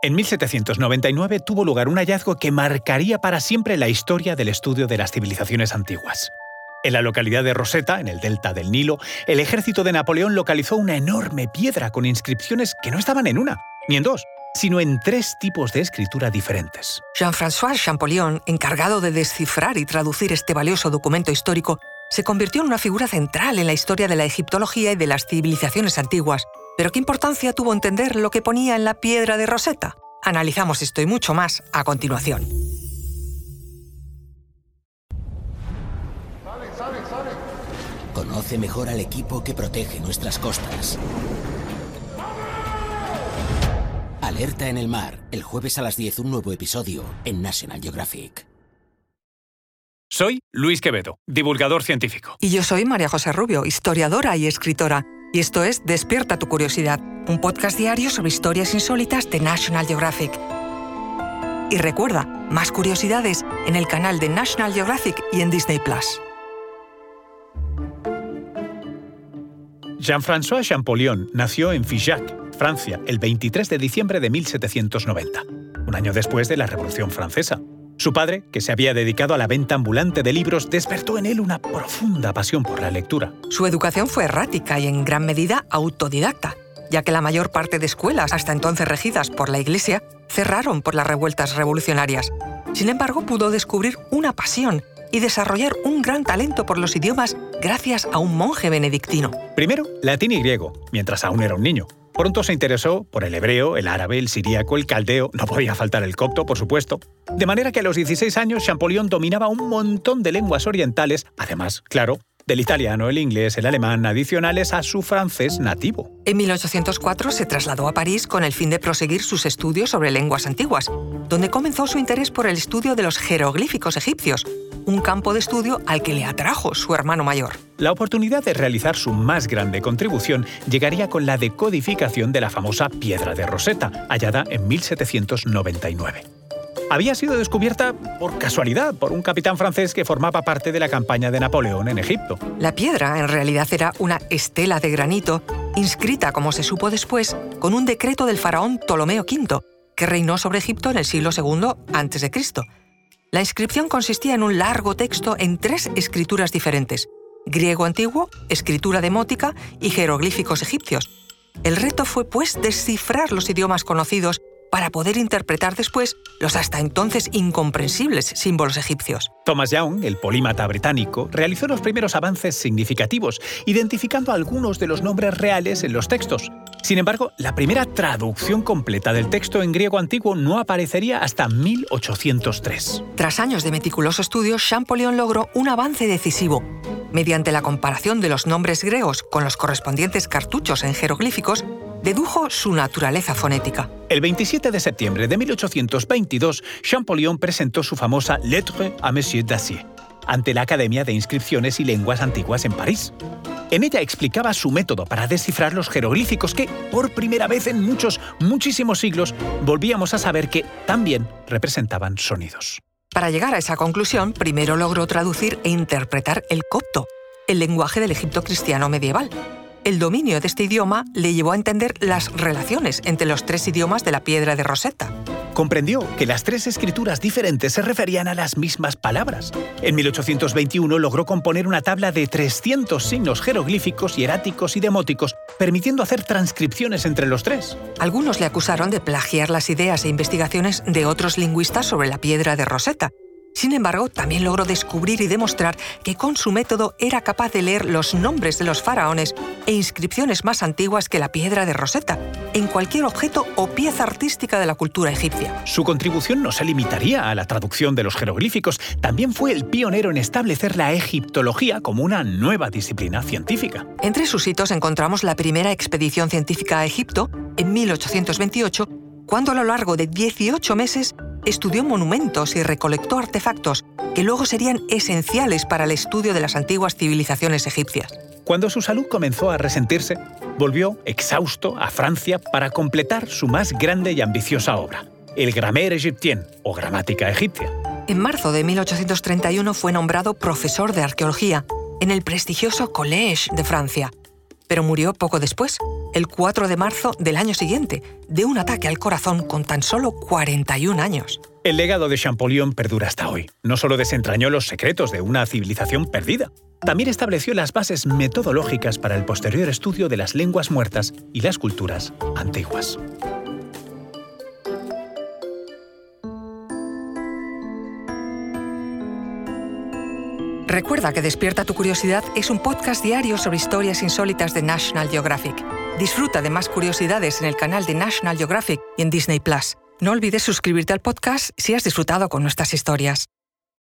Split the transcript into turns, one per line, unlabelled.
En 1799 tuvo lugar un hallazgo que marcaría para siempre la historia del estudio de las civilizaciones antiguas. En la localidad de Rosetta, en el delta del Nilo, el ejército de Napoleón localizó una enorme piedra con inscripciones que no estaban en una, ni en dos, sino en tres tipos de escritura diferentes.
Jean-François Champollion, encargado de descifrar y traducir este valioso documento histórico, se convirtió en una figura central en la historia de la egiptología y de las civilizaciones antiguas. Pero ¿qué importancia tuvo entender lo que ponía en la piedra de Rosetta? Analizamos esto y mucho más a continuación.
Conoce mejor al equipo que protege nuestras costas. Alerta en el mar, el jueves a las 10 un nuevo episodio en National Geographic.
Soy Luis Quevedo, divulgador científico.
Y yo soy María José Rubio, historiadora y escritora. Y esto es Despierta tu curiosidad, un podcast diario sobre historias insólitas de National Geographic. Y recuerda, más curiosidades en el canal de National Geographic y en Disney Plus.
Jean-François Champollion nació en Figeac, Francia, el 23 de diciembre de 1790, un año después de la Revolución Francesa. Su padre, que se había dedicado a la venta ambulante de libros, despertó en él una profunda pasión por la lectura.
Su educación fue errática y en gran medida autodidacta, ya que la mayor parte de escuelas, hasta entonces regidas por la Iglesia, cerraron por las revueltas revolucionarias. Sin embargo, pudo descubrir una pasión y desarrollar un gran talento por los idiomas gracias a un monje benedictino.
Primero, latín y griego, mientras aún era un niño. Pronto se interesó por el hebreo, el árabe, el siríaco, el caldeo, no podía faltar el copto, por supuesto. De manera que a los 16 años Champollion dominaba un montón de lenguas orientales, además, claro, del italiano, el inglés, el alemán, adicionales a su francés nativo.
En 1804 se trasladó a París con el fin de proseguir sus estudios sobre lenguas antiguas, donde comenzó su interés por el estudio de los jeroglíficos egipcios, un campo de estudio al que le atrajo su hermano mayor.
La oportunidad de realizar su más grande contribución llegaría con la decodificación de la famosa piedra de Rosetta, hallada en 1799 había sido descubierta por casualidad por un capitán francés que formaba parte de la campaña de Napoleón en Egipto.
La piedra en realidad era una estela de granito inscrita, como se supo después, con un decreto del faraón Ptolomeo V, que reinó sobre Egipto en el siglo II a.C. La inscripción consistía en un largo texto en tres escrituras diferentes, griego antiguo, escritura demótica y jeroglíficos egipcios. El reto fue, pues, descifrar los idiomas conocidos para poder interpretar después los hasta entonces incomprensibles símbolos egipcios.
Thomas Young, el polímata británico, realizó los primeros avances significativos, identificando algunos de los nombres reales en los textos. Sin embargo, la primera traducción completa del texto en griego antiguo no aparecería hasta 1803.
Tras años de meticuloso estudio, Champollion logró un avance decisivo. Mediante la comparación de los nombres griegos con los correspondientes cartuchos en jeroglíficos, dedujo su naturaleza fonética.
El 27 de septiembre de 1822, Champollion presentó su famosa Lettre à Monsieur Dacier ante la Academia de Inscripciones y Lenguas Antiguas en París. En ella explicaba su método para descifrar los jeroglíficos que, por primera vez en muchos, muchísimos siglos, volvíamos a saber que también representaban sonidos.
Para llegar a esa conclusión, primero logró traducir e interpretar el copto, el lenguaje del Egipto cristiano medieval, el dominio de este idioma le llevó a entender las relaciones entre los tres idiomas de la piedra de Rosetta.
Comprendió que las tres escrituras diferentes se referían a las mismas palabras. En 1821 logró componer una tabla de 300 signos jeroglíficos, hieráticos y demóticos, permitiendo hacer transcripciones entre los tres.
Algunos le acusaron de plagiar las ideas e investigaciones de otros lingüistas sobre la piedra de Rosetta, sin embargo, también logró descubrir y demostrar que con su método era capaz de leer los nombres de los faraones e inscripciones más antiguas que la piedra de Rosetta, en cualquier objeto o pieza artística de la cultura egipcia.
Su contribución no se limitaría a la traducción de los jeroglíficos, también fue el pionero en establecer la egiptología como una nueva disciplina científica.
Entre sus hitos encontramos la primera expedición científica a Egipto, en 1828, cuando a lo largo de 18 meses estudió monumentos y recolectó artefactos que luego serían esenciales para el estudio de las antiguas civilizaciones egipcias.
Cuando su salud comenzó a resentirse, volvió, exhausto, a Francia para completar su más grande y ambiciosa obra, el Grammaire Égyptien, o Gramática Egipcia.
En marzo de 1831 fue nombrado profesor de arqueología en el prestigioso Collège de Francia. pero murió poco después, el 4 de marzo del año siguiente, de un ataque al corazón con tan solo 41 años.
El legado de Champollion perdura hasta hoy. No solo desentrañó los secretos de una civilización perdida, también estableció las bases metodológicas para el posterior estudio de las lenguas muertas y las culturas antiguas.
Recuerda que Despierta tu Curiosidad es un podcast diario sobre historias insólitas de National Geographic. Disfruta de más curiosidades en el canal de National Geographic y en Disney Plus. No olvides suscribirte al podcast si has disfrutado con nuestras historias.